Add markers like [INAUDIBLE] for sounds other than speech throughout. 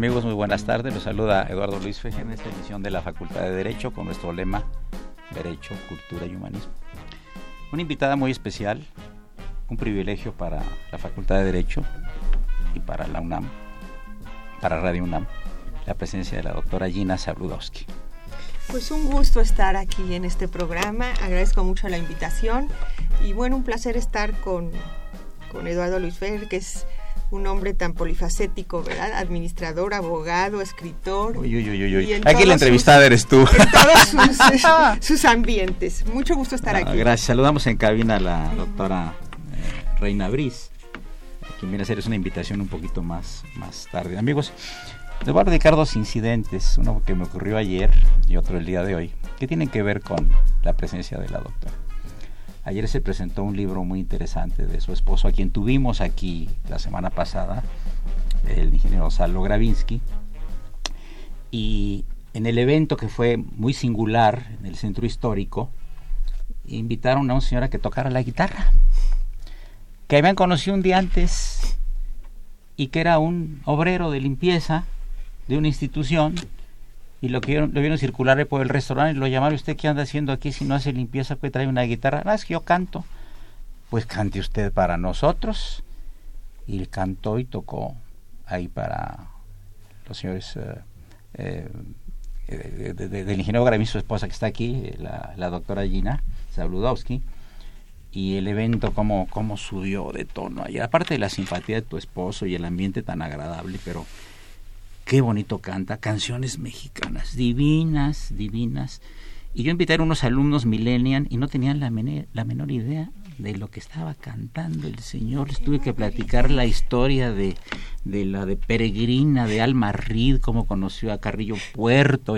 Amigos? Muy buenas tardes. Los saluda Eduardo Luis Feje en esta edición de la Facultad de Derecho con nuestro lema Derecho, Cultura y Humanismo. Una invitada muy especial, un privilegio para la Facultad de Derecho y para la UNAM, para Radio UNAM, la presencia de la doctora Gina Sabludowski. Pues un gusto estar aquí en este programa, agradezco mucho la invitación y bueno, un placer estar con, con Eduardo Luis Feje, que es un hombre tan polifacético, ¿verdad? Administrador, abogado, escritor. Uy, uy, uy, uy. Aquí la entrevistada eres tú. En todos sus, [LAUGHS] ambientes. Mucho gusto estar aquí. Gracias. Saludamos en cabina a la doctora eh, Reina Briz, quien viene a hacer una invitación un poquito más, más tarde. Amigos, les voy a dedicar dos incidentes, uno que me ocurrió ayer y otro el día de hoy, que tienen que ver con la presencia de la doctora. Ayer se presentó un libro muy interesante de su esposo, a quien tuvimos aquí la semana pasada, el ingeniero Salo Gravinsky. Y en el evento que fue muy singular en el centro histórico, invitaron a una señora que tocara la guitarra, que habían conocido un día antes y que era un obrero de limpieza de una institución y lo, que, lo vieron circular por el restaurante y lo llamaron, ¿usted qué anda haciendo aquí si no hace limpieza? Pues trae una guitarra. No, es que yo canto. Pues cante usted para nosotros. Y cantó y tocó ahí para los señores eh, eh, del ingeniero Grammy, su esposa que está aquí, la, doctora Gina Zabludowski. Y el evento, cómo, cómo subió de tono ayer. Aparte de la simpatía de tu esposo y el ambiente tan agradable, pero qué bonito canta, canciones mexicanas, divinas, divinas. Y yo invité a unos alumnos millennial y no tenían la, menor idea de lo que estaba cantando el señor. Les tuve que platicar la historia de, de la de Peregrina, de Alma Reed, cómo conoció a Carrillo Puerto.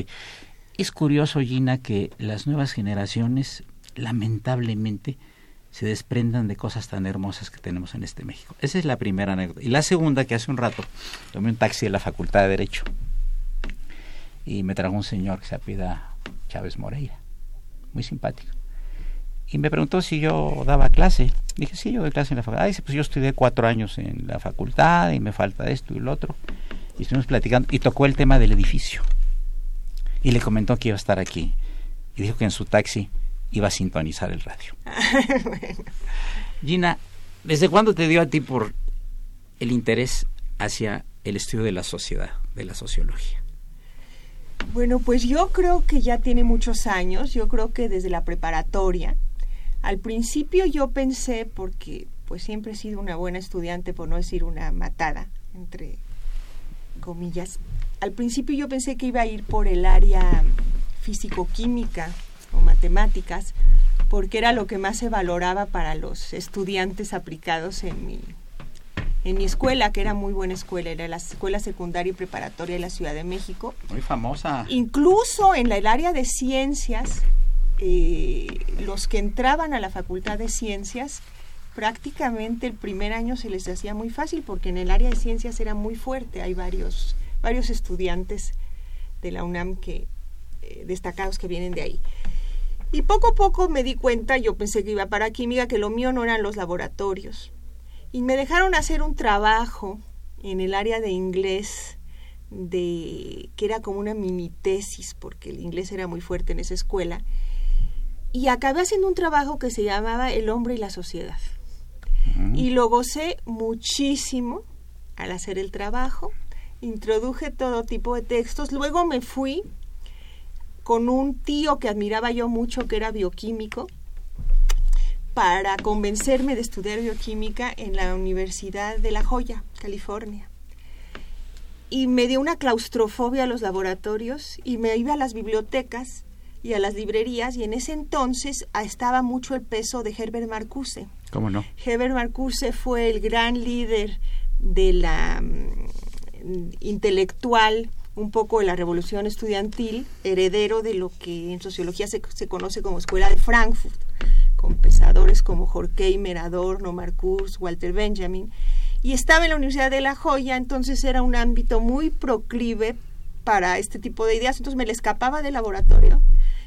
Es curioso, Gina, que las nuevas generaciones, lamentablemente, se desprendan de cosas tan hermosas que tenemos en este México. Esa es la primera anécdota. Y la segunda, que hace un rato tomé un taxi de la Facultad de Derecho y me trajo un señor que se apida Chávez Moreira, muy simpático. Y me preguntó si yo daba clase. Dije, sí, yo doy clase en la facultad. dice, pues yo estudié cuatro años en la facultad y me falta esto y lo otro. Y estuvimos platicando y tocó el tema del edificio. Y le comentó que iba a estar aquí. Y dijo que en su taxi iba a sintonizar el radio. [LAUGHS] Gina, ¿desde cuándo te dio a ti por el interés hacia el estudio de la sociedad, de la sociología? Bueno, pues yo creo que ya tiene muchos años, yo creo que desde la preparatoria. Al principio yo pensé, porque pues siempre he sido una buena estudiante, por no decir una matada, entre comillas, al principio yo pensé que iba a ir por el área físico-química o matemáticas, porque era lo que más se valoraba para los estudiantes aplicados en mi, en mi escuela, que era muy buena escuela, era la Escuela Secundaria y Preparatoria de la Ciudad de México. Muy famosa. Incluso en el área de ciencias, eh, los que entraban a la Facultad de Ciencias, prácticamente el primer año se les hacía muy fácil, porque en el área de ciencias era muy fuerte, hay varios, varios estudiantes de la UNAM que, eh, destacados que vienen de ahí. Y poco a poco me di cuenta, yo pensé que iba para química, que lo mío no eran los laboratorios. Y me dejaron hacer un trabajo en el área de inglés de que era como una mini tesis porque el inglés era muy fuerte en esa escuela y acabé haciendo un trabajo que se llamaba El hombre y la sociedad. Y lo gocé muchísimo al hacer el trabajo. Introduje todo tipo de textos. Luego me fui con un tío que admiraba yo mucho, que era bioquímico, para convencerme de estudiar bioquímica en la Universidad de La Joya, California. Y me dio una claustrofobia a los laboratorios y me iba a las bibliotecas y a las librerías y en ese entonces estaba mucho el peso de Herbert Marcuse. ¿Cómo no? Herbert Marcuse fue el gran líder de la mm, intelectual un poco de la revolución estudiantil, heredero de lo que en sociología se, se conoce como Escuela de Frankfurt, con pensadores como Horkheimer, Adorno, Marcuse, Walter Benjamin, y estaba en la Universidad de La Joya, entonces era un ámbito muy proclive para este tipo de ideas, entonces me le escapaba del laboratorio,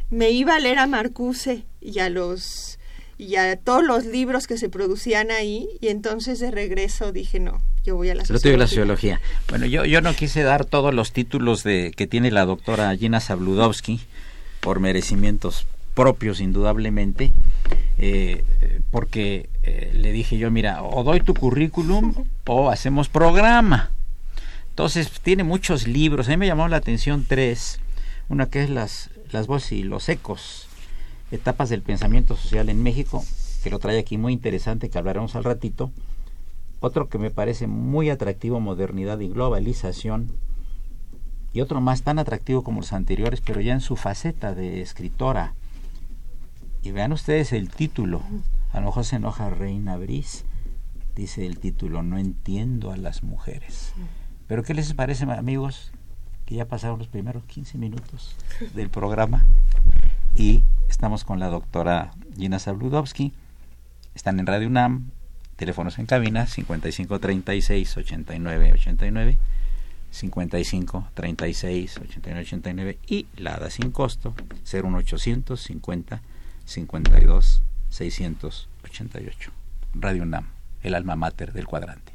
me iba a leer a Marcuse y a los y a todos los libros que se producían ahí y entonces de regreso dije no yo voy a la sociología. la sociología. Bueno, yo, yo no quise dar todos los títulos de que tiene la doctora Gina Zabludowski por merecimientos propios indudablemente, eh, porque eh, le dije yo, mira, o doy tu currículum [LAUGHS] o hacemos programa. Entonces, tiene muchos libros. A mí me llamó la atención tres. Una que es las, las voces y los ecos, etapas del pensamiento social en México, que lo trae aquí muy interesante, que hablaremos al ratito. Otro que me parece muy atractivo, modernidad y globalización. Y otro más tan atractivo como los anteriores, pero ya en su faceta de escritora. Y vean ustedes el título. A lo mejor se enoja Reina Brice. Dice el título, no entiendo a las mujeres. Pero ¿qué les parece, amigos? Que ya pasaron los primeros 15 minutos del programa. Y estamos con la doctora Gina Zabludowski. Están en Radio UNAM, Teléfonos en cabina 55 36 89 89 55 36 89 89 y la ADA sin costo 01800 50 52 688. Radio UNAM, el alma mater del cuadrante.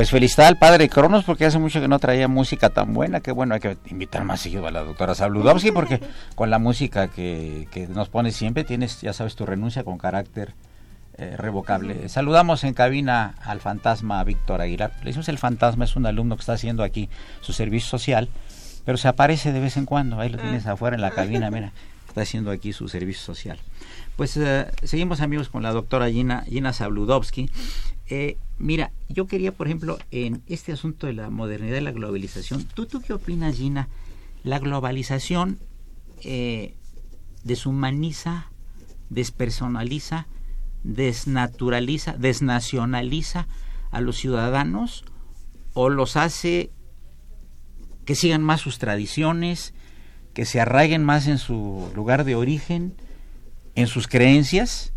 Pues felicidad al padre Cronos porque hace mucho que no traía música tan buena. Que bueno, hay que invitar más seguido a la doctora Sabludowski [LAUGHS] porque con la música que, nos pone siempre tienes, ya sabes, tu renuncia con carácter eh, revocable. Saludamos en cabina al fantasma Víctor Aguilar. Le decimos el fantasma, es un alumno que está haciendo aquí su servicio social, pero se aparece de vez en cuando. Ahí lo tienes ah. afuera en la cabina, [LAUGHS] mira, está haciendo aquí su servicio social. Pues eh, seguimos amigos con la doctora Gina, Gina Sabludowski. Eh, mira, yo quería, por ejemplo, en este asunto de la modernidad y la globalización, ¿tú, tú qué opinas, Gina? La globalización eh, deshumaniza, despersonaliza desnaturaliza, desnacionaliza a los ciudadanos o los hace que sigan más sus tradiciones, que se arraiguen más en su lugar de origen, en sus creencias.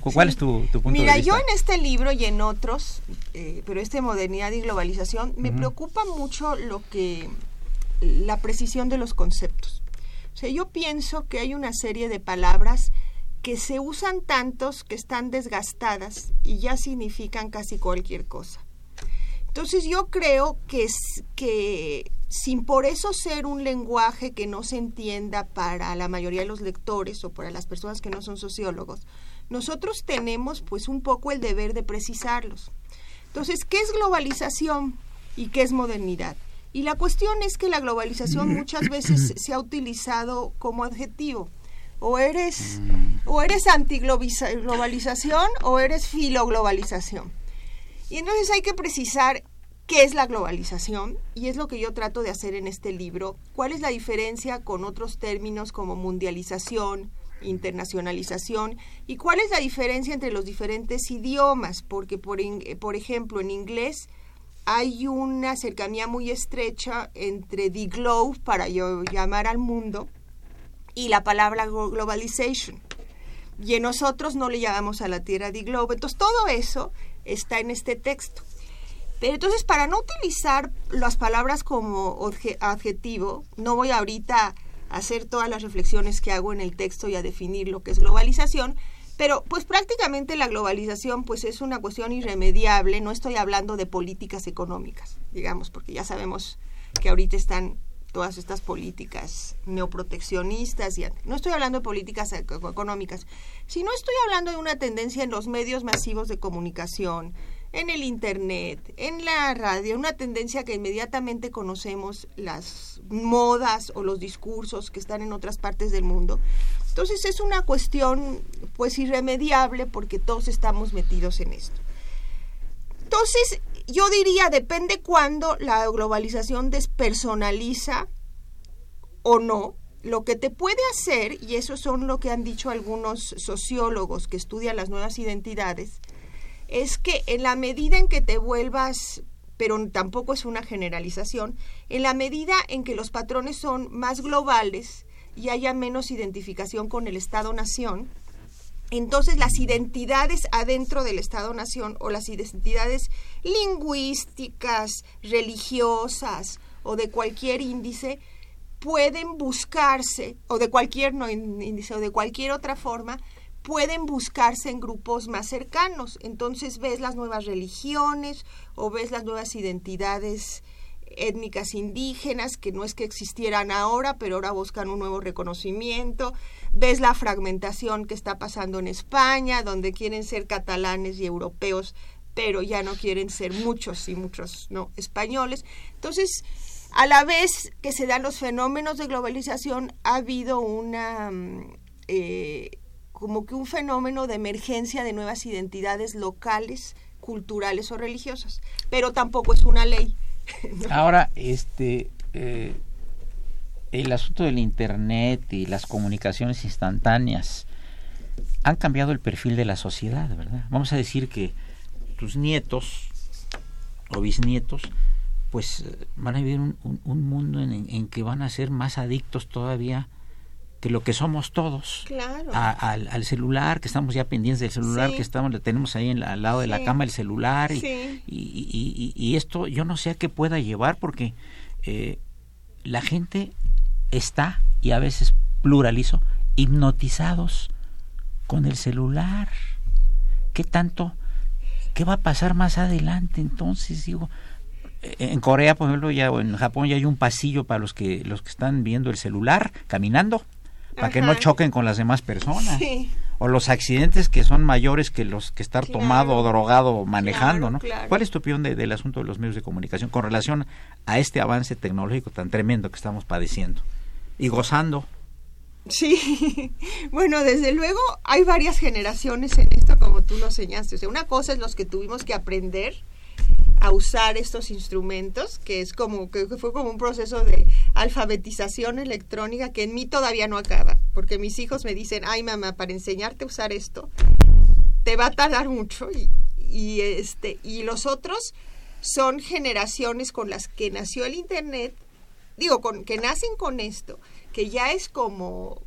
¿Cuál es tu, punto Mira, de vista? yo en este libro y en otros, eh, pero este Modernidad y Globalización, me preocupa mucho lo que la precisión de los conceptos. O sea, yo pienso que hay una serie de palabras que se usan tantos que están desgastadas y ya significan casi cualquier cosa. Entonces yo creo que, que sin por eso ser un lenguaje que no se entienda para la mayoría de los lectores o para las personas que no son sociólogos, nosotros tenemos pues un poco el deber de precisarlos. Entonces, ¿qué es globalización y qué es modernidad? Y la cuestión es que la globalización muchas veces [COUGHS] se ha utilizado como adjetivo. O eres, o eres antiglobalización o eres filoglobalización. Y entonces hay que precisar qué es la globalización, y es lo que yo trato de hacer en este libro, cuál es la diferencia con otros términos como mundialización, internacionalización, y cuál es la diferencia entre los diferentes idiomas, porque por, por ejemplo en inglés hay una cercanía muy estrecha entre the globe, para yo llamar al mundo, y la palabra globalization. Y en nosotros no le llamamos a la Tierra the globe. Entonces todo eso está en este texto. Pero entonces para no utilizar las palabras como adjetivo, no voy ahorita a hacer todas las reflexiones que hago en el texto y a definir lo que es globalización, pero pues prácticamente la globalización pues es una cuestión irremediable, no estoy hablando de políticas económicas, digamos, porque ya sabemos que ahorita están todas estas políticas neoproteccionistas y no estoy hablando de políticas económicas, sino estoy hablando de una tendencia en los medios masivos de comunicación, en el internet, en la radio, una tendencia que inmediatamente conocemos las modas o los discursos que están en otras partes del mundo. Entonces es una cuestión pues irremediable porque todos estamos metidos en esto. Entonces yo diría, depende cuándo la globalización despersonaliza o no, lo que te puede hacer, y eso son lo que han dicho algunos sociólogos que estudian las nuevas identidades, es que en la medida en que te vuelvas, pero tampoco es una generalización, en la medida en que los patrones son más globales, y haya menos identificación con el Estado-Nación, entonces las identidades adentro del Estado-Nación o las identidades lingüísticas, religiosas o de cualquier índice pueden buscarse, o de cualquier no índice, o de cualquier otra forma, pueden buscarse en grupos más cercanos. Entonces ves las nuevas religiones o ves las nuevas identidades étnicas indígenas que no es que existieran ahora, pero ahora buscan un nuevo reconocimiento. Ves la fragmentación que está pasando en España, donde quieren ser catalanes y europeos, pero ya no quieren ser muchos y muchos no españoles. Entonces, a la vez que se dan los fenómenos de globalización, ha habido una mm, eh, como que un fenómeno de emergencia de nuevas identidades locales, culturales o religiosas, pero tampoco es una ley. [LAUGHS] Ahora, este, eh, el asunto del Internet y las comunicaciones instantáneas han cambiado el perfil de la sociedad, ¿verdad? Vamos a decir que tus nietos o bisnietos, pues van a vivir un, mundo en, que van a ser más adictos todavía que lo que somos todos al, celular que estamos ya pendientes del celular que estamos le tenemos ahí en al lado de la cama el celular y, y, esto yo no sé a qué pueda llevar porque eh, la gente está y a veces pluralizo hipnotizados con el celular. Qué tanto qué va a pasar más adelante entonces digo eh, en Corea, por ejemplo, ya o en Japón ya hay un pasillo para los que los que están viendo el celular caminando para que no choquen con las demás personas. O los accidentes que son mayores que los que estar tomado o drogado manejando, ¿no? ¿Cuál es tu opinión del asunto de los medios de comunicación con relación a este avance tecnológico tan tremendo que estamos padeciendo y gozando? Sí, [LAUGHS] bueno, desde luego hay varias generaciones en esto, como tú lo señaste. O sea, una cosa es los que tuvimos que aprender a usar estos instrumentos, que es como que fue como un proceso de alfabetización electrónica que en mí todavía no acaba, porque mis hijos me dicen, ay mamá, para enseñarte a usar esto, te va a tardar mucho y, este y los otros son generaciones con las que nació el internet, digo, con que nacen con esto, que ya es como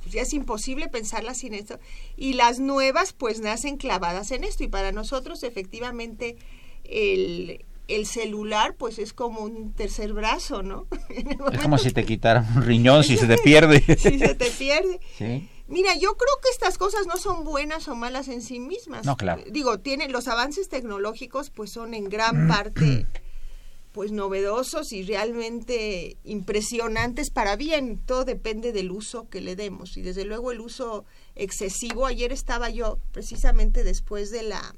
pues ya es imposible pensarlas sin esto y las nuevas pues nacen clavadas en esto y para nosotros efectivamente el, el celular pues es como un tercer brazo, ¿no? [LAUGHS] Es como si te quitaran un riñón, si se te [LAUGHS] pierde. [LAUGHS] si se te pierde. Sí. Mira, yo creo que estas cosas no son buenas o malas en sí mismas. No, claro. Digo, tienen los avances tecnológicos pues son en gran parte [CLEARS THROAT] pues novedosos y realmente impresionantes para bien. Todo depende del uso que le demos y desde luego el uso excesivo. Ayer estaba yo precisamente después de la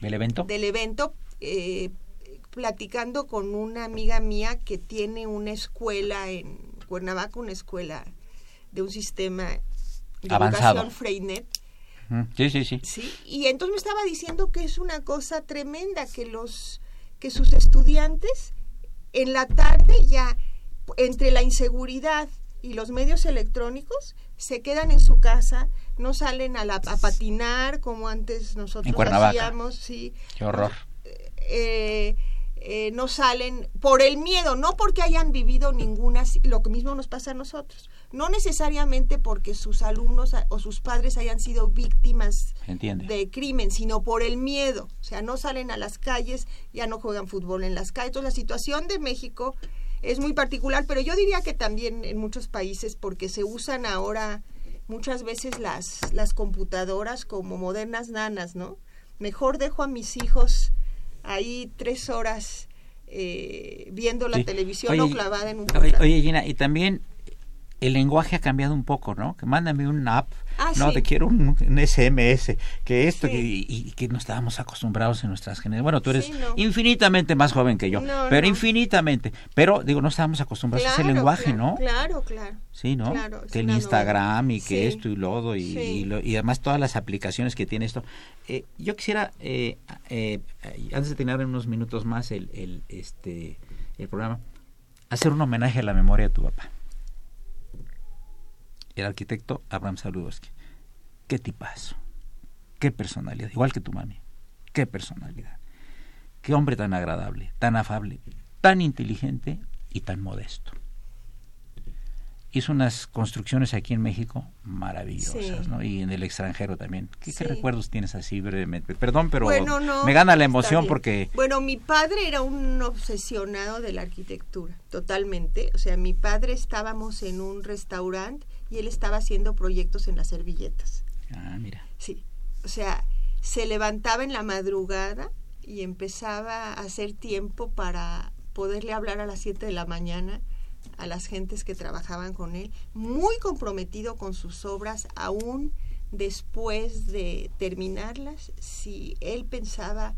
¿Del evento? del evento eh, platicando con una amiga mía que tiene una escuela en Cuernavaca, una escuela de un sistema de Avanzado. educación Freinet. Sí, sí, sí. Sí, y entonces me estaba diciendo que es una cosa tremenda que los que sus estudiantes en la tarde ya entre la inseguridad y los medios electrónicos se quedan en su casa, no salen a, la, a patinar como antes nosotros En hacíamos, sí. Qué horror. Eh, eh, no salen por el miedo, no porque hayan vivido ninguna, lo que mismo nos pasa a nosotros, no necesariamente porque sus alumnos o sus padres hayan sido víctimas entiende. de crimen, sino por el miedo. O sea, no salen a las calles, ya no juegan fútbol en las calles. Entonces, la situación de México es muy particular, pero yo diría que también en muchos países, porque se usan ahora muchas veces las, las computadoras como modernas nanas, ¿no? Mejor dejo a mis hijos ahí tres horas eh, viendo la Sí. televisión Oye, o clavada en un oye, Gina, y también el lenguaje ha cambiado un poco, ¿no? Que mándame un app, Ah, no, sí. te quiero un, un SMS, que esto, Sí. que, y, y que no estábamos acostumbrados en nuestras generaciones. Bueno, tú eres Sí, no. infinitamente más joven que yo, No, pero no. infinitamente. Pero, digo, no estábamos acostumbrados a ese lenguaje, claro, ¿no? Claro, claro. Sí, ¿no? Claro, que el Instagram y que esto y lo otro y, lo- y además todas las aplicaciones que tiene esto. Eh, yo quisiera, eh, eh, antes de terminar en unos minutos más el, el, este, el programa, hacer un homenaje a la memoria de tu papá. El arquitecto Abraham Saludowski. Qué tipazo. Qué personalidad. Igual que tu mami. Qué personalidad. Qué hombre tan agradable, tan afable, tan inteligente y tan modesto hizo unas construcciones aquí en México maravillosas, Sí. ¿no? Y en el extranjero también. ¿Qué, recuerdos tienes así brevemente? Perdón, pero Bueno, no, me gana la emoción porque... Bueno, mi padre era un obsesionado de la arquitectura, totalmente. O sea, mi padre estábamos en un restaurante y él estaba haciendo proyectos en las servilletas. Ah, mira. Sí. O sea, se levantaba en la madrugada y empezaba a hacer tiempo para poderle hablar a las 7 de la mañana a las gentes que trabajaban con él, muy comprometido con sus obras, aún después de terminarlas, si él pensaba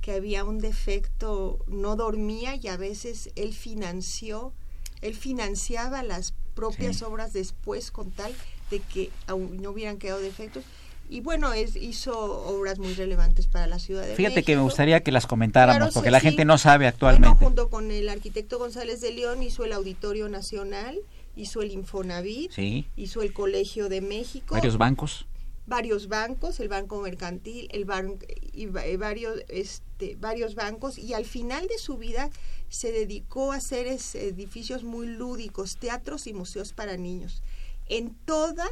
que había un defecto, no dormía y a veces él financió, él financiaba las propias Sí. obras después con tal de que aún no hubieran quedado defectos. Y bueno, es, hizo obras muy relevantes para la ciudad de Fíjate que me gustaría que las comentáramos Claro, porque sí, la sí. gente no sabe Bueno, actualmente. junto con el arquitecto González de León hizo el Auditorio Nacional, hizo el Infonavit, Sí, hizo el Colegio de México, varios bancos. varios bancos, el Banco Mercantil, el ban- y va- varios, este, varios bancos, y al final de su vida se dedicó a hacer edificios muy lúdicos, teatros y museos para niños, en toda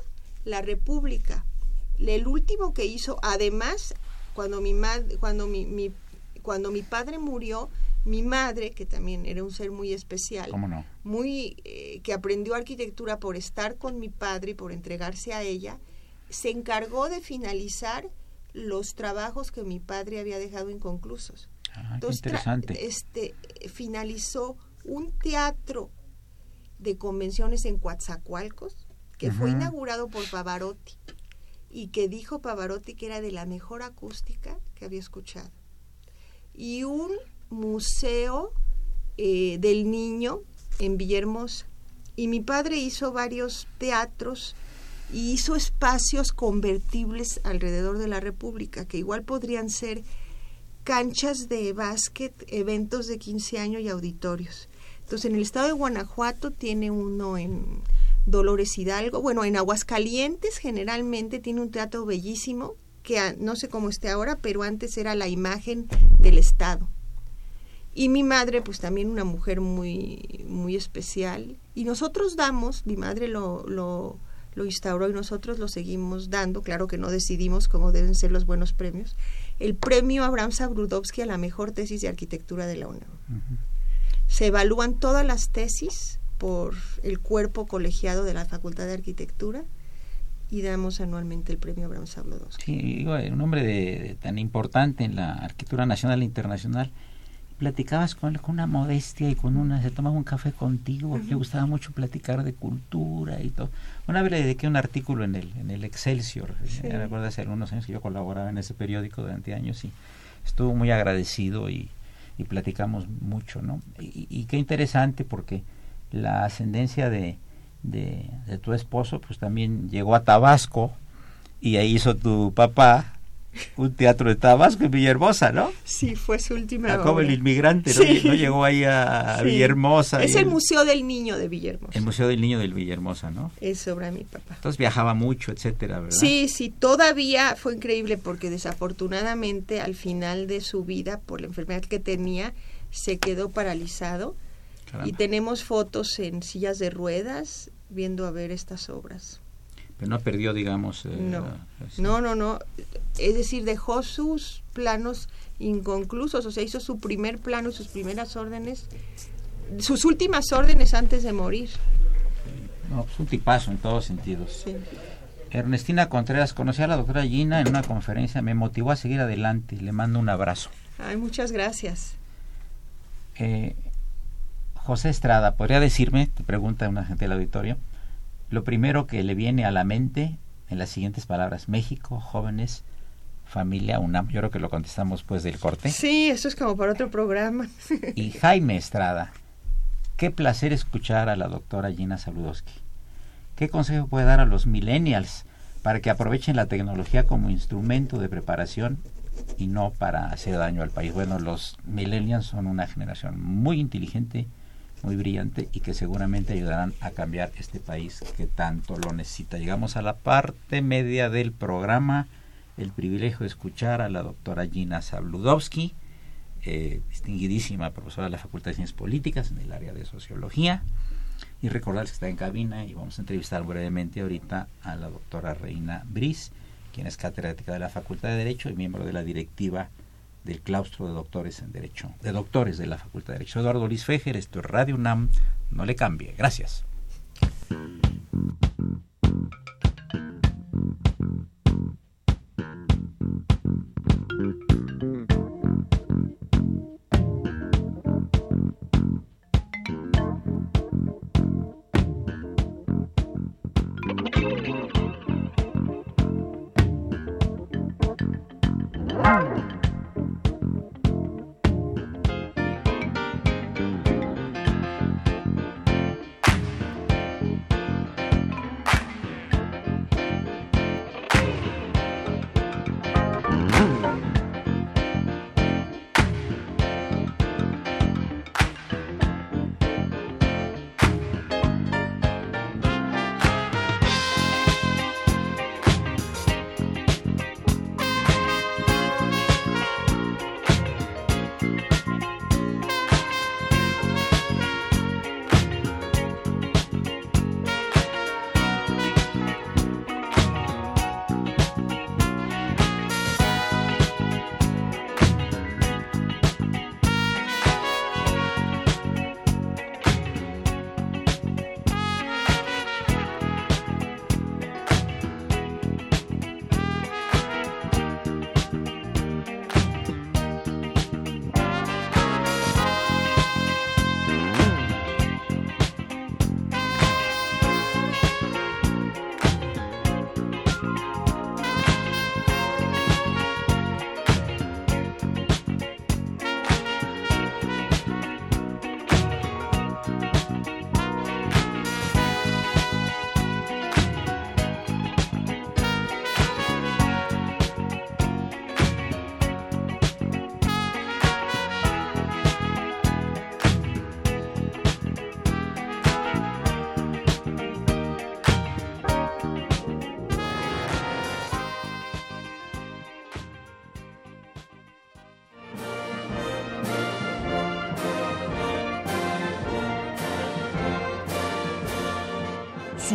la República. El último que hizo, además, cuando mi, mad- cuando mi, mi- cuando mi padre murió, mi madre, que también era un ser muy especial, ¿Cómo no? muy eh, que aprendió arquitectura por estar con mi padre y por entregarse a ella, se encargó de finalizar los trabajos que mi padre había dejado inconclusos. Ah, Entonces, interesante. este finalizó un teatro de convenciones en Coatzacoalcos que fue inaugurado por Pavarotti y que dijo Pavarotti que era de la mejor acústica que había escuchado. Y un museo eh, del niño en Villahermosa. Y mi padre hizo varios teatros y hizo espacios convertibles alrededor de la República, que igual podrían ser canchas de básquet, eventos de 15 años y auditorios. Entonces, en el estado de Guanajuato tiene uno en Dolores Hidalgo, bueno, en Aguascalientes generalmente tiene un teatro bellísimo, que no sé cómo esté ahora, pero antes era la imagen del estado. Y mi madre, pues también una mujer muy, muy especial. Y nosotros damos, mi madre lo, lo, lo instauró y nosotros lo seguimos dando, claro que no decidimos cómo deben ser los buenos premios, el premio Abraham Sabrudowski a la mejor tesis de arquitectura de la UNAM. Se evalúan todas las tesis por el cuerpo colegiado de la Facultad de Arquitectura y damos anualmente el premio Abraham Sabrudowski. Sí, un hombre tan importante en la arquitectura nacional e internacional platicabas con él con una modestia y con una, se tomaba un café contigo, le gustaba mucho platicar de cultura y todo. Una vez le dediqué un artículo en el, en el Excelsior, me acuerdo hace algunos años que yo colaboraba en ese periódico durante años y estuvo muy agradecido y, y platicamos mucho, ¿no? Y, qué interesante porque la ascendencia de, de, de tu esposo pues también llegó a Tabasco y ahí hizo tu papá un teatro de Tabasco en Villahermosa, ¿no? Sí, fue su última ah, Como el inmigrante, ¿no? llegó ahí a Villahermosa. Es el Museo del Niño de Villahermosa. El Museo del Niño de Villahermosa, ¿no? Es obra de mi papá. Entonces viajaba mucho, etcétera, ¿verdad? Sí, sí, todavía fue increíble porque desafortunadamente al final de su vida, por la enfermedad que tenía, se quedó paralizado. Y tenemos fotos en sillas de ruedas viendo a ver estas obras no perdió, digamos. Eh, no. no, no, Es decir, dejó sus planos inconclusos, o sea, hizo su primer plano y sus primeras órdenes, sus últimas órdenes antes de morir. No, pues un tipazo en todos sentidos. Ernestina Contreras, conocí a la doctora Gina en una conferencia, me motivó a seguir adelante, le mando un abrazo. Ay, muchas gracias. Eh, José Estrada, ¿podría decirme, te pregunta una gente del auditorio, lo primero que le viene a la mente en las siguientes palabras, México, jóvenes, familia UNAM. Yo creo que lo contestamos pues del corte. Sí, eso es como para otro programa. [LAUGHS] y Jaime Estrada, qué placer escuchar a la doctora Gina Saludowski. ¿Qué consejo puede dar a los millennials para que aprovechen la tecnología como instrumento de preparación y no para hacer daño al país? Bueno, los millennials son una generación muy inteligente, muy brillante y que seguramente ayudarán a cambiar este país que tanto lo necesita. Llegamos a la parte media del programa, el privilegio de escuchar a la doctora Gina Sabludowski, eh, distinguidísima profesora de la Facultad de Ciencias Políticas en el área de Sociología. Y recordarles que está en cabina y vamos a entrevistar brevemente ahorita a la doctora Reina Briz, quien es catedrática de la Facultad de Derecho y miembro de la directiva del claustro de doctores en Derecho, de doctores de la Facultad de Derecho. Eduardo Luis Fejer, esto es Radio UNAM, no le cambie. Gracias.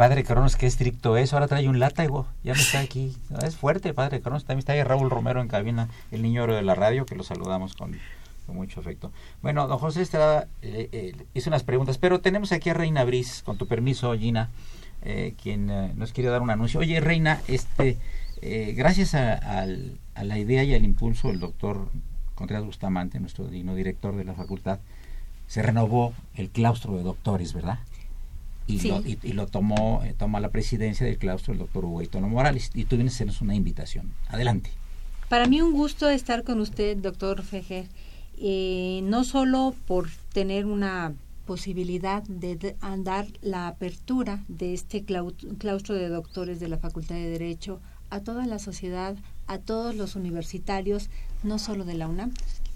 Padre Cronos, qué estricto es, ahora trae un látigo, ya no está aquí. Es fuerte padre Cronos, también está ahí Raúl Romero en cabina, el niño oro de la radio, que lo saludamos con, mucho afecto. Bueno, don José Estrada eh, eh, hizo unas preguntas, pero tenemos aquí a Reina Briz, con tu permiso, Gina, eh, quien nos quiere dar un anuncio. Oye, Reina, este, gracias a, la idea y al impulso del doctor Contreras Bustamante, nuestro digno director de la facultad, se renovó el claustro de doctores, ¿verdad? Y, lo, tomó eh, toma la presidencia del claustro el doctor Hugo Itono Morales y tú vienes a hacernos una invitación. Adelante. Para mí un gusto estar con usted, doctor Fejer, eh, no solo por tener una posibilidad de dar la apertura de este claustro de doctores de la Facultad de Derecho a toda la sociedad, a todos los universitarios, no solo de la UNAM,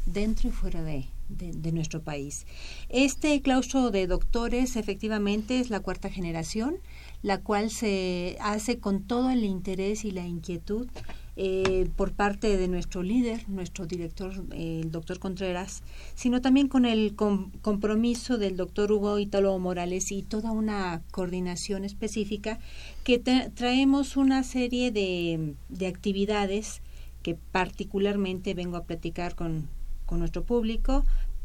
dentro y fuera de, de, nuestro país. Este claustro de doctores efectivamente es la cuarta generación, la cual se hace con todo el interés y la inquietud eh, por parte de nuestro líder, nuestro director, el doctor Contreras, sino también con el compromiso del doctor Hugo Italo Morales y toda una coordinación específica que traemos una serie de, de actividades que particularmente vengo a platicar con, con nuestro público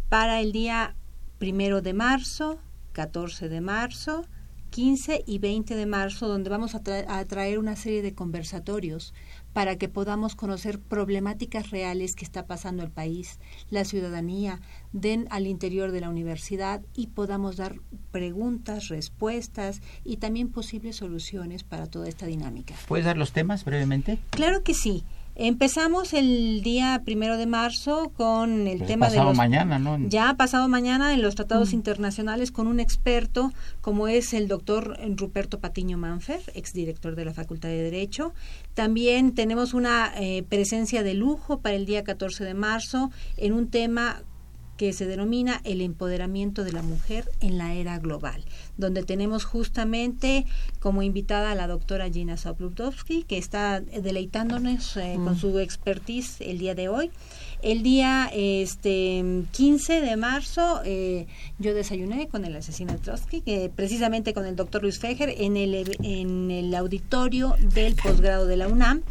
para el día primero de marzo, 14 de marzo, 15 y 20 de marzo, donde vamos a, traer una serie de conversatorios para que podamos conocer problemáticas reales que está pasando el país, la ciudadanía, den al interior de la universidad y podamos dar preguntas, respuestas y también posibles soluciones para toda esta dinámica. ¿Puedes dar los temas brevemente? Claro que sí. Empezamos el día primero de marzo con el pues tema de los, mañana, ¿no? Ya pasado mañana en los tratados internacionales con un experto como es el doctor Ruperto Patiño Manfer, exdirector de la Facultad de Derecho. También tenemos una eh, presencia de lujo para el día 14 de marzo en un tema que se denomina el empoderamiento de la mujer en la era global, donde tenemos justamente como invitada a la doctora Gina Sapludowski, que está deleitándonos eh, con mm. su expertise el día de hoy. El día este 15 de marzo eh, yo desayuné con el asesino Trotsky, que precisamente con el doctor Luis Fejer en el, en el auditorio del posgrado de la UNAM.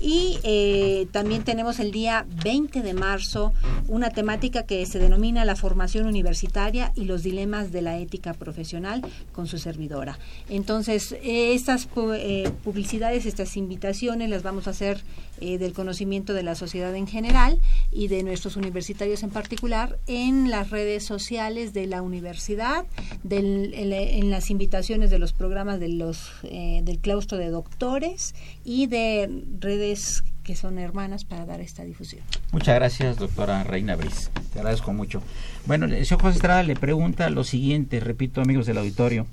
Y eh, también tenemos el día 20 de marzo una temática que se denomina la formación universitaria y los dilemas de la ética profesional con su servidora. Entonces, estas eh, publicidades, estas invitaciones las vamos a hacer del conocimiento de la sociedad en general y de nuestros universitarios en particular en las redes sociales de la universidad, en, las invitaciones de los programas de los, eh, del claustro de doctores y de redes que son hermanas para dar esta difusión. Muchas gracias, doctora Reina Briz. Te agradezco mucho. Bueno, el señor José Estrada le pregunta lo siguiente, repito, amigos del auditorio.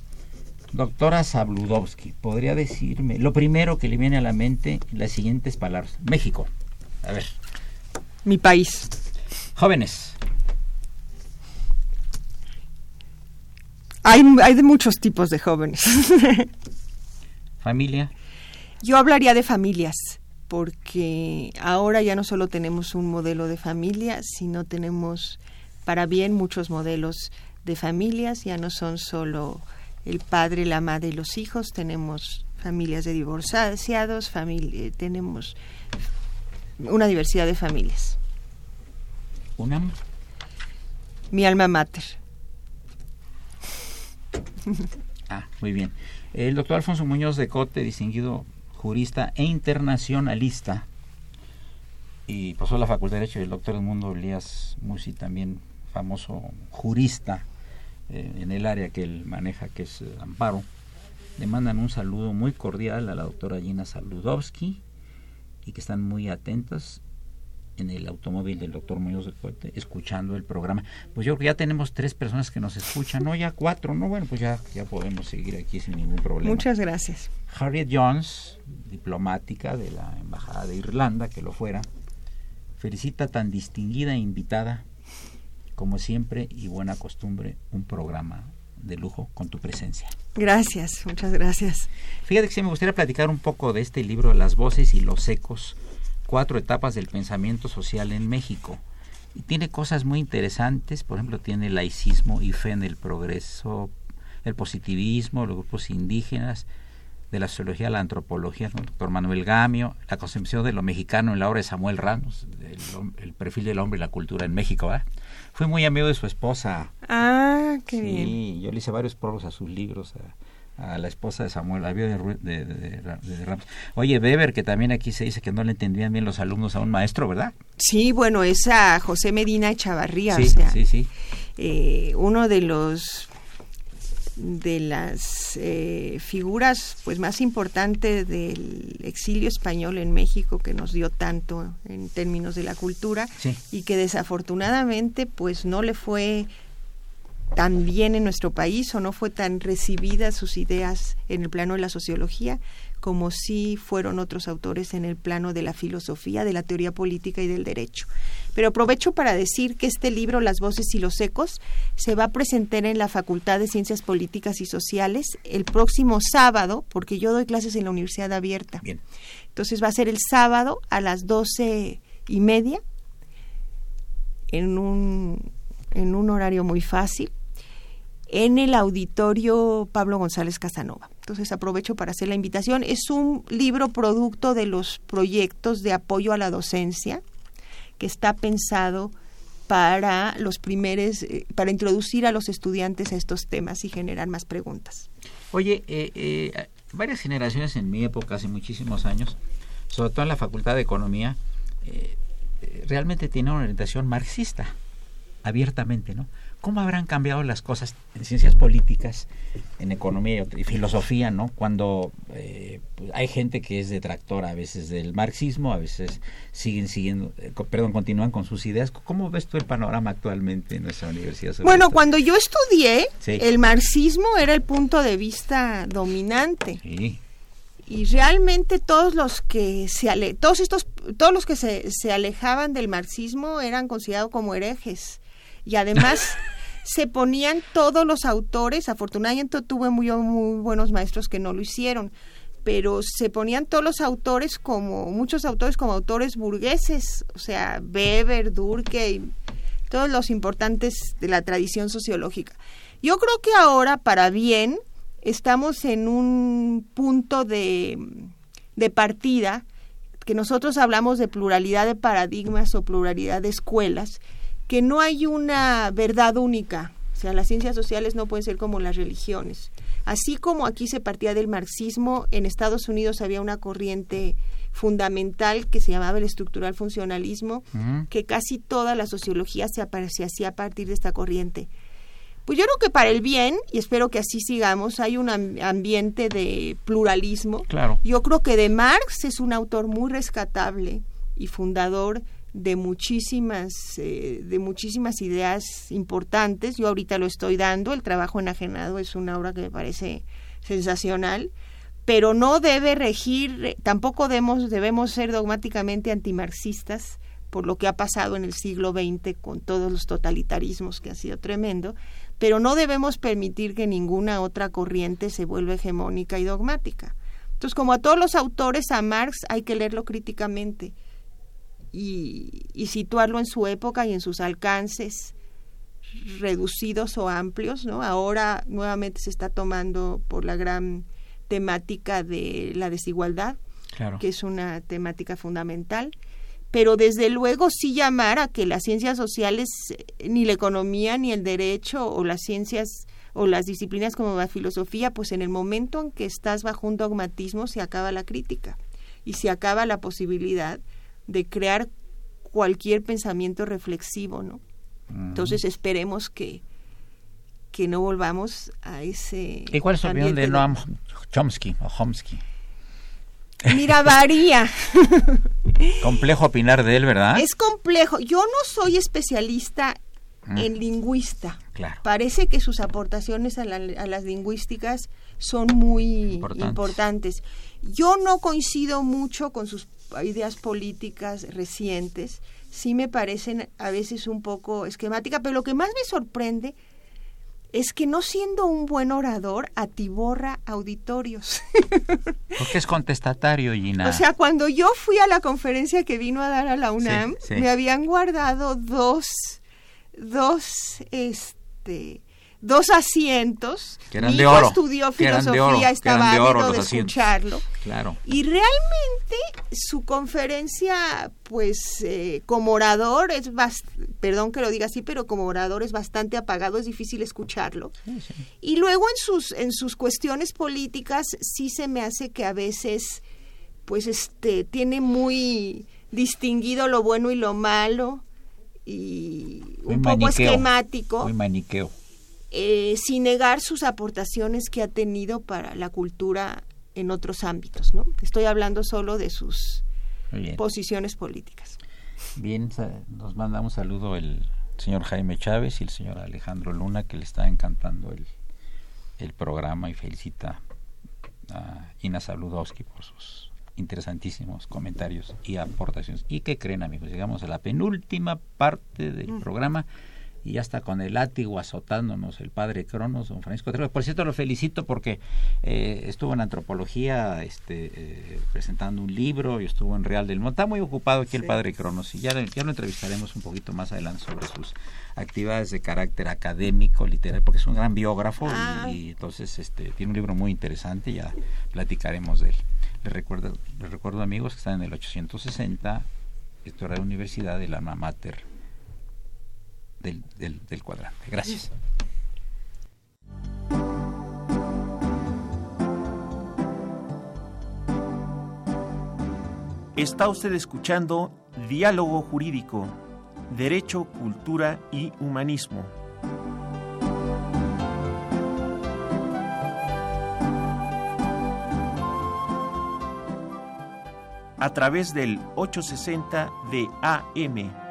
Doctora Sabludowski, ¿podría decirme lo primero que le viene a la mente las siguientes palabras? México. A ver mi país. Jóvenes. Hay, hay de muchos tipos de jóvenes. [LAUGHS] Familia. Yo hablaría de familias, porque ahora ya no solo tenemos un modelo de familia, sino tenemos para bien muchos modelos de familias, ya no son solo el padre, la madre y los hijos, tenemos familias de divorciados, familia, tenemos una diversidad de familias. ¿UNAM? Mi alma mater. ah, muy bien. El doctor Alfonso Muñoz de Cote, distinguido jurista e internacionalista, y pasó a la Facultad de Derecho, y el doctor Edmundo Elías Musi, también famoso jurista eh, en el área que él maneja, que es eh, Amparo. Le mandan un saludo muy cordial a la doctora Gina Saludowski y que están muy atentos en el automóvil del doctor Muñoz de Cote, escuchando el programa. Pues yo creo que ya tenemos tres personas que nos escuchan, no ya cuatro, no, bueno, pues ya, ya podemos seguir aquí sin ningún problema. Muchas gracias. Harriet Jones, diplomática de la Embajada de Irlanda, que lo fuera, felicita tan distinguida e invitada como siempre y buena costumbre, un programa de lujo con tu presencia. Gracias, muchas gracias. Fíjate que sí me gustaría platicar un poco de este libro, Las voces y los ecos, cuatro etapas del pensamiento social en México. Y tiene cosas muy interesantes, por ejemplo, tiene laicismo y fe en el progreso, el positivismo, los grupos indígenas, de la sociología a la antropología, ¿no? doctor Manuel Gamio, la concepción de lo mexicano en la obra de Samuel Ramos, el, el perfil del hombre y la cultura en México. ¿verdad? Fui muy amigo de su esposa. Ah, qué sí, bien. yo le hice varios prólogos a sus libros, a la esposa de Samuel, a de, de, de, de, Ramos. Oye, Weber, que también aquí se dice que no le entendían bien los alumnos a un maestro, ¿verdad? Sí, bueno, es a José Medina Chavarría, sí, o sea, sí, sí. Eh, uno de los de las eh, figuras pues más importantes del exilio español en México que nos dio tanto en términos de la cultura sí. y que desafortunadamente pues no le fue tan bien en nuestro país o no fue tan recibida sus ideas en el plano de la sociología como sí fueron otros autores en el plano de la filosofía, de la teoría política y del derecho. Pero aprovecho para decir que este libro, Las voces y los ecos, se va a presentar en la Facultad de Ciencias Políticas y Sociales el próximo sábado, porque yo doy clases en la Universidad Abierta. Bien. Entonces va a ser el sábado a las doce y media, en un, en un horario muy fácil, en el auditorio Pablo González Casanova. Entonces aprovecho para hacer la invitación. Es un libro producto de los proyectos de apoyo a la docencia que está pensado para los primeros, eh, para introducir a los estudiantes a estos temas y generar más preguntas. Oye, eh, eh, varias generaciones en mi época, hace muchísimos años, sobre todo en la Facultad de Economía, eh, realmente tiene una orientación marxista, abiertamente, ¿no? ¿Cómo habrán cambiado las cosas en ciencias políticas, en economía y, filosofía, ¿no? Cuando eh, pues hay gente que es detractora a veces del marxismo, a veces siguen siguiendo, eh, perdón, continúan con sus ideas. ¿Cómo ves tú el panorama actualmente en nuestra universidad? Bueno, esto? cuando yo estudié, sí. el marxismo era el punto de vista dominante. Sí. Y realmente todos los que se ale todos estos todos los que se, se alejaban del marxismo eran considerados como herejes y además [LAUGHS] se ponían todos los autores, afortunadamente tuve muy, muy buenos maestros que no lo hicieron, pero se ponían todos los autores como, muchos autores como autores burgueses, o sea, Weber, Durkheim, todos los importantes de la tradición sociológica. Yo creo que ahora, para bien, estamos en un punto de, de partida, que nosotros hablamos de pluralidad de paradigmas o pluralidad de escuelas, que no hay una verdad única. O sea, las ciencias sociales no pueden ser como las religiones. Así como aquí se partía del marxismo, en Estados Unidos había una corriente fundamental que se llamaba el estructural funcionalismo, uh -huh. que casi toda la sociología se, se hacía a partir de esta corriente. Pues yo creo que para el bien, y espero que así sigamos, hay un ambiente de pluralismo. Claro. Yo creo que de Marx es un autor muy rescatable y fundador de muchísimas eh, de muchísimas ideas importantes. Yo ahorita lo estoy dando. El trabajo enajenado es una obra que me parece sensacional. Pero no debe regir tampoco debemos debemos ser dogmáticamente antimarxistas por lo que ha pasado en el siglo XX con todos los totalitarismos que ha sido tremendo. Pero no debemos permitir que ninguna otra corriente se vuelva hegemónica y dogmática. Entonces como a todos los autores a Marx hay que leerlo críticamente y, y, situarlo en su época y en sus alcances reducidos o amplios, ¿no? Ahora nuevamente se está tomando por la gran temática de la desigualdad, claro. que es una temática fundamental, pero desde luego sí llamar a que las ciencias sociales, ni la economía, ni el derecho, o las ciencias o las disciplinas como la filosofía, pues en el momento en que estás bajo un dogmatismo se acaba la crítica y se acaba la posibilidad de crear cualquier pensamiento reflexivo, ¿no? Uh -huh. Entonces esperemos que que no volvamos a ese. ¿Y cuál es tu opinión de Noam Chomsky o Chomsky? Mira, [LAUGHS] varía. Complejo opinar de él, ¿verdad? Es complejo. Yo no soy especialista Mm. en lingüista. Claro. Parece que sus aportaciones a, la- a las lingüísticas son muy Importantes. importantes. Yo no coincido mucho con sus ideas políticas recientes. Sí me parecen a veces un poco esquemáticas, pero lo que más me sorprende es que no siendo un buen orador atiborra auditorios. [LAUGHS] Porque es contestatario, Gina. O sea, cuando yo fui a la conferencia que vino a dar a la UNAM, sí. me habían guardado dos, dos, este, dos asientos. Que eran Mi de hijo oro, estudió que eran de filosofía, oro, estaba de oro de asientos. escucharlo. Claro. Y realmente su conferencia, pues eh, como orador es bast- perdón que lo diga así, pero como orador es bastante apagado, es difícil escucharlo. Y luego en sus en sus cuestiones políticas sí se me hace que a veces pues este tiene muy distinguido lo bueno y lo malo y Muy un poco maniqueo, esquemático Muy maniqueo. Eh, sin negar sus aportaciones que ha tenido para la cultura en otros ámbitos, ¿no? Estoy hablando solo de sus bien. posiciones políticas. Bien, nos manda un saludo el señor Jaime Chávez y el señor Alejandro Luna, que le está encantando el, el programa y felicita a Ina Saludowski por sus interesantísimos comentarios y aportaciones. ¿Y qué creen, amigos? Llegamos a la penúltima parte del programa y ya está con el látigo azotándonos el padre Cronos, don Francisco Trejo. Por cierto, lo felicito porque eh, estuvo en antropología este, eh, presentando un libro y estuvo en Real del Monte. Está muy ocupado aquí el padre Cronos y ya, ya lo entrevistaremos un poquito más adelante sobre sus actividades de carácter académico, literario, porque es un gran biógrafo y- Ah. y, entonces este, tiene un libro muy interesante, ya platicaremos de él. Les recuerdo, les recuerdo amigos que están en el 860, historia de la universidad del alma mater del, del, cuadrante. Gracias. Está usted escuchando Diálogo Jurídico, Derecho, Cultura y Humanismo. A través del 860 de AM.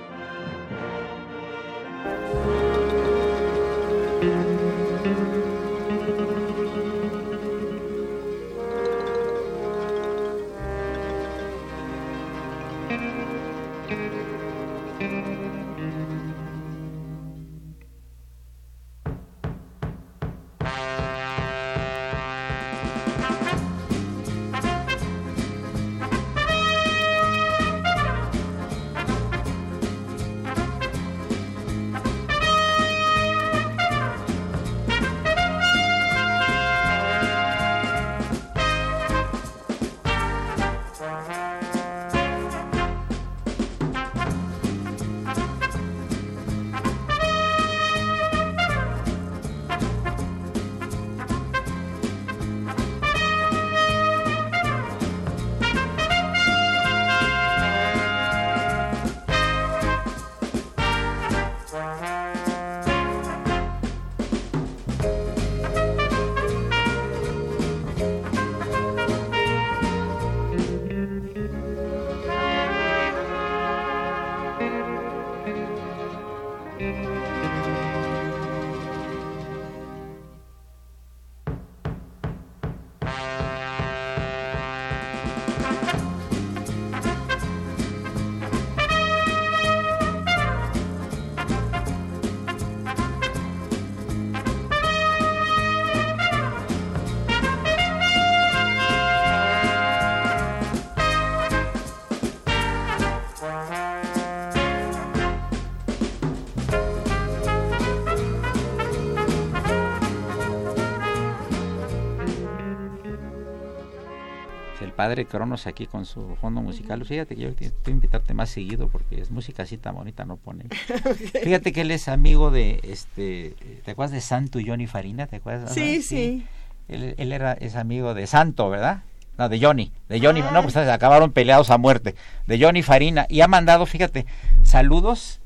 Padre Cronos aquí con su fondo musical. Fíjate que yo te- tengo que invitarte más seguido porque es música así tan bonita, no pone. [LAUGHS] Fíjate que él es amigo de, este, ¿te acuerdas de Santo y Johnny Farina? ¿Te acuerdas? Sí, Ah, sí. Él, él era, es amigo de Santo, ¿verdad? No, de Johnny. De Johnny, Ah. no, pues acabaron peleados a muerte. De Johnny Farina. Y ha mandado, fíjate, saludos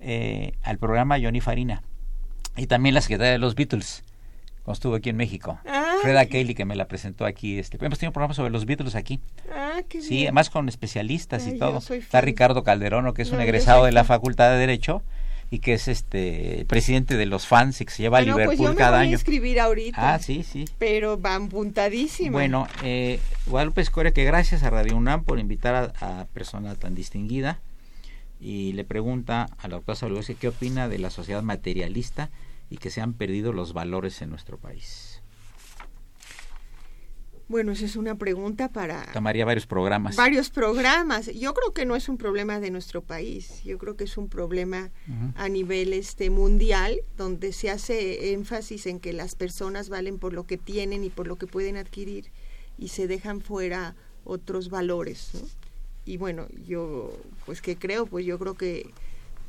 eh, al programa Johnny Farina. Y también la secretaria de los Beatles, cuando estuvo aquí en México. Ah, Freda Kelly, que me la presentó aquí. Este, hemos tenido un programa sobre los Beatles aquí. Ah, qué Sí, bien. además con especialistas Ay, y todo. Está. Ricardo Calderón, que es No, un yo egresado de la. Facultad de Derecho y que es este presidente de los fans y que se lleva Bueno, a pues yo Liverpool me cada voy a año. escribir ahorita. Ah, sí, sí. Pero van puntadísima. Bueno, eh, Guadalupe Escoria, que gracias a Radio UNAM por invitar a, a persona tan distinguida y le pregunta a la doctora qué opina de la sociedad materialista y que se han perdido los valores en nuestro país. Bueno, esa es una pregunta para Tomaría varios programas. varios programas. Yo creo que no es un problema de nuestro país. Yo creo que es un problema a nivel este mundial, donde se hace énfasis en que las personas valen por lo que tienen y por lo que pueden adquirir y se dejan fuera otros valores. ¿no? Y bueno, yo, pues que creo, pues yo creo que,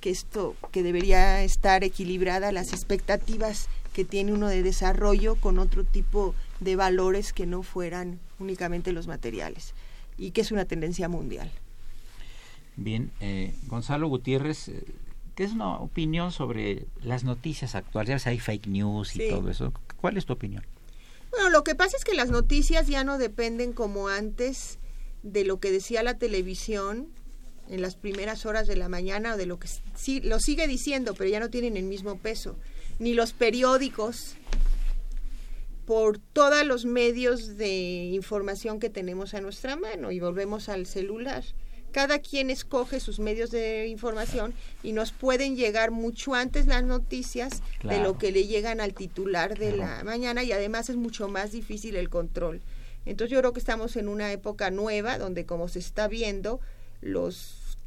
que esto, que debería estar equilibrada las expectativas que tiene uno de desarrollo con otro tipo de valores que no fueran únicamente los materiales y que es una tendencia mundial. Bien, eh, Gonzalo Gutiérrez, eh, ¿qué es una opinión sobre las noticias actuales? Hay fake news y Sí. todo eso. ¿Cuál es tu opinión? Bueno, lo que pasa es que las noticias ya no dependen como antes de lo que decía la televisión en las primeras horas de la mañana o de lo que sí lo sigue diciendo, pero ya no tienen el mismo peso, ni los periódicos por todos los medios de información que tenemos a nuestra mano y volvemos al celular. Cada quien escoge sus medios de información y nos pueden llegar mucho antes las noticias de lo que le llegan al titular de Claro. la mañana y además es mucho más difícil el control. Entonces yo creo que estamos en una época nueva donde como se está viendo los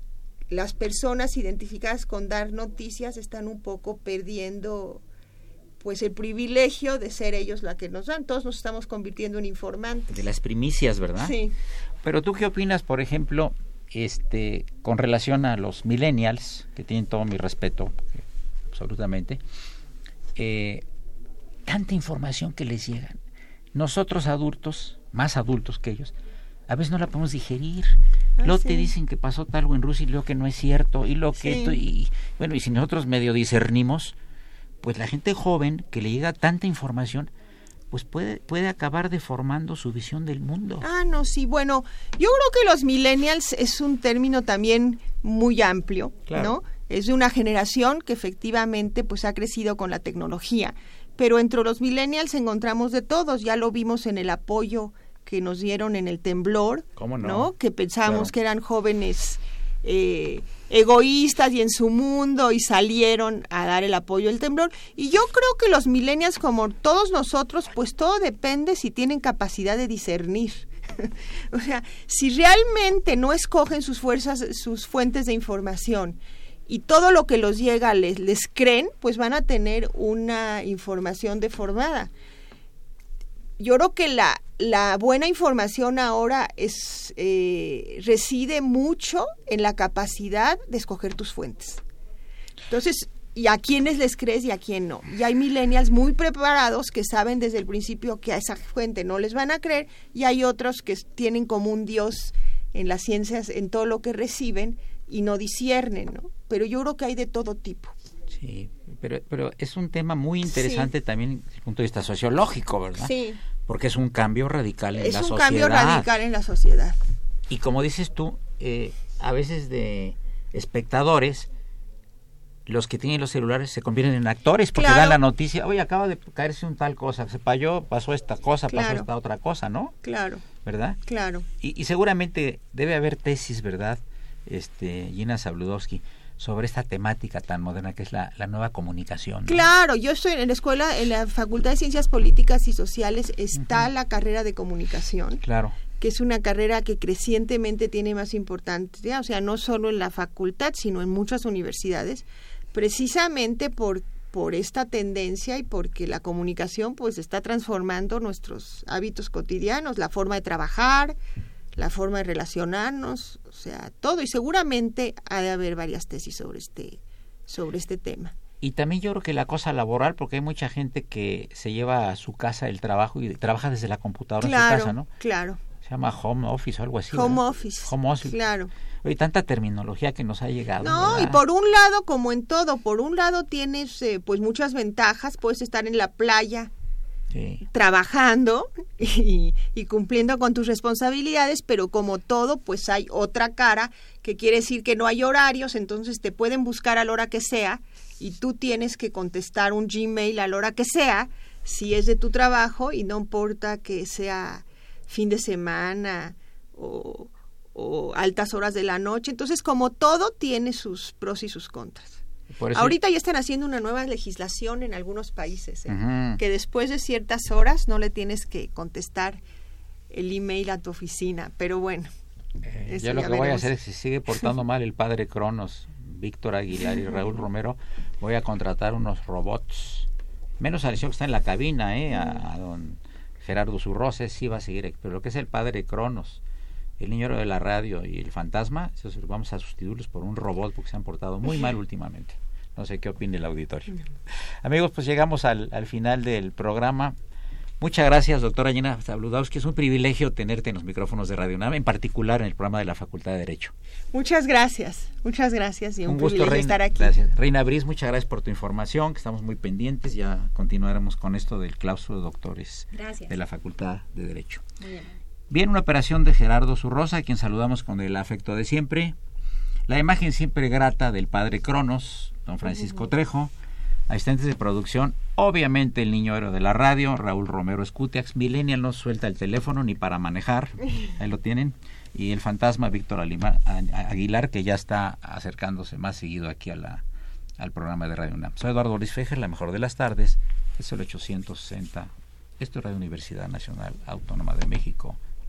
las personas identificadas con dar noticias están un poco perdiendo pues el privilegio de ser ellos la que nos dan. Todos nos estamos convirtiendo en informantes. De las primicias, ¿verdad? Sí. Pero tú qué opinas, por ejemplo, este, con relación a los millennials, que tienen todo mi respeto, absolutamente, eh, tanta información que les llega. Nosotros adultos, más adultos que ellos, a veces no la podemos digerir. Ah, luego sí. te dicen que pasó algo en Rusia y luego que no es cierto, y lo que Sí. esto, y bueno, y si nosotros medio discernimos, pues la gente joven que le llega tanta información, pues puede, puede acabar deformando su visión del mundo. Ah, no, sí. Bueno, yo creo que los millennials es un término también muy amplio, Claro. ¿no? Es de una generación que efectivamente pues ha crecido con la tecnología, pero entre los millennials encontramos de todos, ya lo vimos en el apoyo que nos dieron en el temblor, ¿Cómo no? Que pensábamos Claro. que eran jóvenes eh, egoístas y en su mundo y salieron a dar el apoyo al temblor. Y yo creo que los millennials, como todos nosotros, pues todo depende si tienen capacidad de discernir. [LAUGHS] o sea, si realmente no escogen sus fuerzas, sus fuentes de información y todo lo que los llega les, les creen, pues van a tener una información deformada yo creo que la, la buena información ahora es eh, reside mucho en la capacidad de escoger tus fuentes. Entonces, y a quiénes les crees y a quién no. Y hay millennials muy preparados que saben desde el principio que a esa fuente no les van a creer y hay otros que tienen como un dios en las ciencias, en todo lo que reciben y no disciernen, ¿no? Pero yo creo que hay de todo tipo. Sí, pero, pero es un tema muy interesante también desde el punto de vista sociológico, ¿verdad? Sí, Porque es un cambio radical en es la un sociedad. cambio radical en la sociedad. Y como dices tú, eh, a veces de espectadores, los que tienen los celulares se convierten en actores porque Claro. dan la noticia, oye, acaba de caerse un tal cosa, se payó, pasó esta cosa, pasó esta otra cosa, ¿no? Claro, ¿Verdad? claro. Y, y seguramente debe haber tesis, ¿verdad? Este, Gina Sabludowski, sobre esta temática tan moderna que es la, la nueva comunicación. ¿no? Claro, yo estoy en la escuela, en la Facultad de Ciencias Políticas y Sociales está la carrera de comunicación, Claro. que es una carrera que crecientemente tiene más importancia, o sea, no solo en la facultad, sino en muchas universidades, precisamente por por esta tendencia y porque la comunicación pues está transformando nuestros hábitos cotidianos, la forma de trabajar, la forma de relacionarnos, o sea, todo y seguramente ha de haber varias tesis sobre este sobre este tema. Y también yo creo que la cosa laboral, porque hay mucha gente que se lleva a su casa el trabajo y trabaja desde la computadora en su casa, ¿no? claro. Se llama home office o algo así. Home ¿verdad? office. Home office. Claro. Oye, tanta terminología que nos ha llegado. No, y por un lado, como en todo, por un lado tienes eh, pues muchas ventajas, puedes estar en la playa Trabajando y, y cumpliendo con tus responsabilidades, pero como todo, pues hay otra cara que quiere decir que no hay horarios, entonces te pueden buscar a la hora que sea y tú tienes que contestar un Gmail a la hora que sea, si es de tu trabajo y no importa que sea fin de semana o, o altas horas de la noche. Entonces, como todo, tiene sus pros y sus contras. Ahorita ya están haciendo una nueva legislación en algunos países, ¿eh? Que después de ciertas horas no le tienes que contestar el email a tu oficina. Pero bueno, Eh, yo lo ya que voy a hacer es, si sigue portando [LAUGHS] mal el padre Cronos, Víctor Aguilar y Raúl Romero, voy a contratar unos robots. Menos al señor que está en la cabina, ¿eh? a, a don Gerardo Zurroces, sí va a seguir. Pero lo que es el padre Cronos, el niño de la radio y el fantasma, esos vamos a sustituirlos por un robot porque se han portado muy mal últimamente. No sé qué opine el auditorio. Amigos, pues llegamos al, al final del programa. Muchas gracias, doctora Gina Zabludowski. Es un privilegio tenerte en los micrófonos de Radio UNAM, en particular en el programa de la Facultad de Derecho. muchas gracias, muchas gracias y un, Un gusto, Reina. estar aquí. Gracias. Reina Briz, muchas gracias por tu información, que estamos muy pendientes. Ya continuaremos con esto del claustro de doctores Gracias. de la Facultad de Derecho. Muy bien. Bien, una operación de Gerardo Zurrosa, a quien saludamos con el afecto de siempre. La imagen siempre grata del padre Cronos, don Francisco Trejo. Asistentes de producción, obviamente el niño héroe de la radio, Raúl Romero Escutiax. Millennial no suelta el teléfono ni para manejar, [LAUGHS] ahí lo tienen. Y el fantasma Víctor Aguilar, que ya está acercándose más seguido aquí a la, al programa de Radio UNAM. Soy Eduardo Luis Fejer, la mejor de las tardes. Es el 860. Esto es Radio Universidad Nacional Autónoma de México,